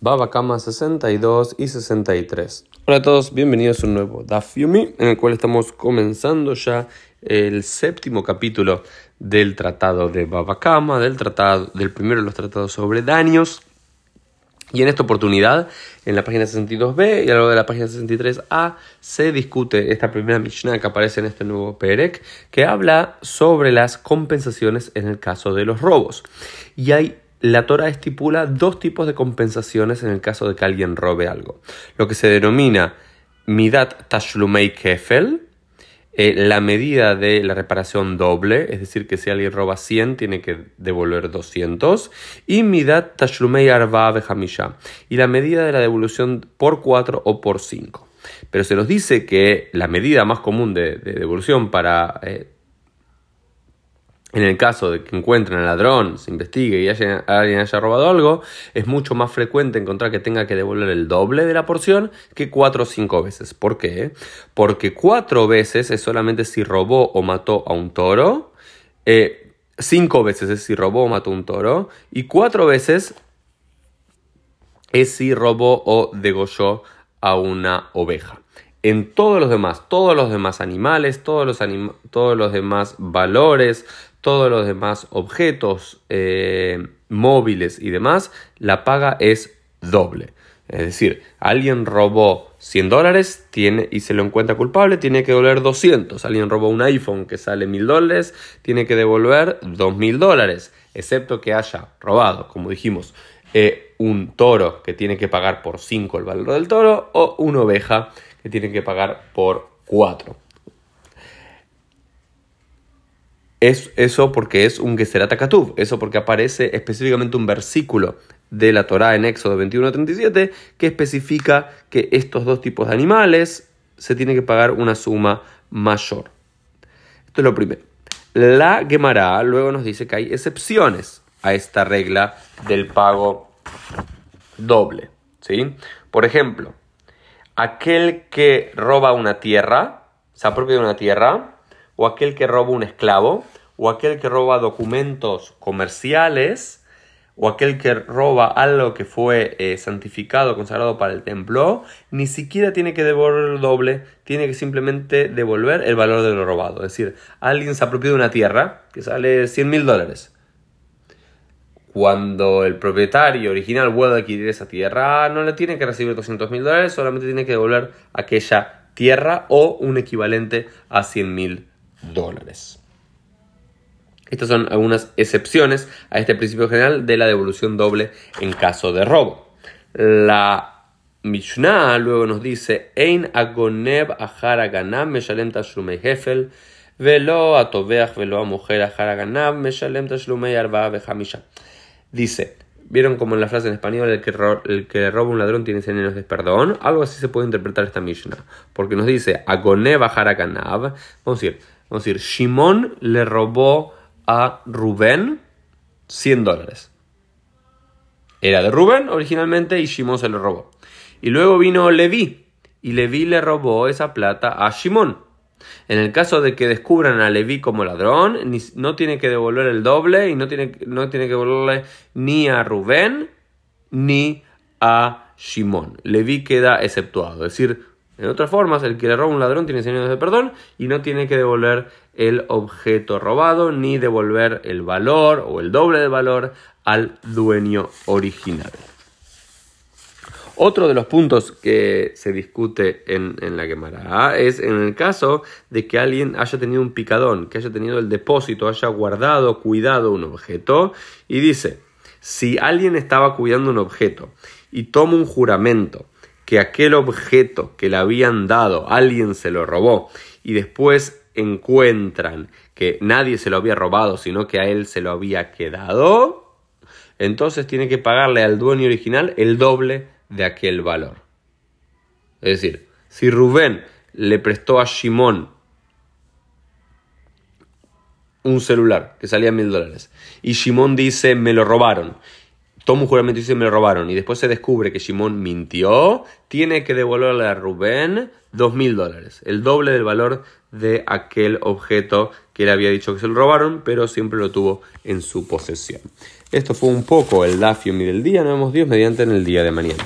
Baba Kama 62 y 63. Hola a todos, bienvenidos a un nuevo Daf Yumi, en el cual estamos comenzando ya el séptimo capítulo del tratado de Baba Kama, del, tratado, del primero de los tratados sobre daños. Y en esta oportunidad, en la página 62b y a lo de la página 63a, se discute esta primera Mishnah que aparece en este nuevo Perek, que habla sobre las compensaciones en el caso de los robos. Y hay la Torah estipula dos tipos de compensaciones en el caso de que alguien robe algo. Lo que se denomina Midat Tashlumei Kefel, eh, la medida de la reparación doble, es decir, que si alguien roba 100 tiene que devolver 200, y Midat Tashlumei Arba Hamisha, y la medida de la devolución por 4 o por 5. Pero se nos dice que la medida más común de, devolución para eh, en el caso de que encuentren al ladrón, se investigue y alguien haya robado algo, es mucho más frecuente encontrar que tenga que devolver el doble de la porción que cuatro o cinco veces. ¿Por qué? Porque cuatro veces es solamente si robó o mató a un toro, eh, cinco veces es si robó o mató a un toro, y cuatro veces es si robó o degolló a una oveja en todos los demás, todos los demás animales, todos los, todos los demás valores, todos los demás objetos eh, móviles y demás, la paga es doble. Es decir, alguien robó 100 dólares tiene, y se lo encuentra culpable, tiene que devolver 200. Alguien robó un iPhone que sale 1000 dólares, tiene que devolver 2000 dólares. Excepto que haya robado, como dijimos, eh, un toro que tiene que pagar por 5 el valor del toro o una oveja que tiene que pagar por 4. Es eso porque es un Geserat Katuv, eso porque aparece específicamente un versículo de la Torá en Éxodo 21 37 que especifica que estos dos tipos de animales se tiene que pagar una suma mayor. Esto es lo primero. La Gemara luego nos dice que hay excepciones a esta regla del pago doble. ¿sí? Por ejemplo, aquel que roba una tierra, se apropia de una tierra, o aquel que roba un esclavo, o aquel que roba documentos comerciales, o aquel que roba algo que fue eh, santificado, consagrado para el templo, ni siquiera tiene que devolver el doble, tiene que simplemente devolver el valor de lo robado. Es decir, alguien se apropia de una tierra que sale 100 mil dólares. Cuando el propietario original vuelve a adquirir esa tierra, no le tiene que recibir 200 mil dólares, solamente tiene que devolver aquella tierra o un equivalente a 100 mil dólares. Estas son algunas excepciones a este principio general de la devolución doble en caso de robo. La Mishnah luego nos dice: Ein agoneb meshalem hefel velo atoveach velo mujer meshalem Dice, ¿vieron como en la frase en español el que, el que roba un ladrón tiene 100 años de perdón? Algo así se puede interpretar esta Mishnah, porque nos dice agoneb haraganav, vamos a decir, Vamos a decir, Shimon le robó a Rubén 100 dólares. Era de Rubén originalmente y Shimon se le robó. Y luego vino Leví y Leví le robó esa plata a Shimon. En el caso de que descubran a Leví como ladrón, no tiene que devolver el doble y no tiene, no tiene que devolverle ni a Rubén ni a Shimon. Leví queda exceptuado. Es decir, en otras formas, el que le roba un ladrón tiene 100 años de perdón y no tiene que devolver el objeto robado ni devolver el valor o el doble de valor al dueño original. Otro de los puntos que se discute en, la Gemara es en el caso de que alguien haya tenido un picadón, que haya tenido el depósito, haya guardado, cuidado un objeto, y dice, si alguien estaba cuidando un objeto y toma un juramento, que aquel objeto que le habían dado alguien se lo robó y después encuentran que nadie se lo había robado, sino que a él se lo había quedado, entonces tiene que pagarle al dueño original el doble de aquel valor. Es decir, si Rubén le prestó a Shimon un celular que salía mil dólares y Shimon dice me lo robaron toma un y dice me lo robaron y después se descubre que Shimon mintió, tiene que devolverle a Rubén dos mil dólares, el doble del valor de aquel objeto que él había dicho que se lo robaron, pero siempre lo tuvo en su posesión. Esto fue un poco el Daf Yomi del día. Nos vemos Dios mediante en el día de mañana.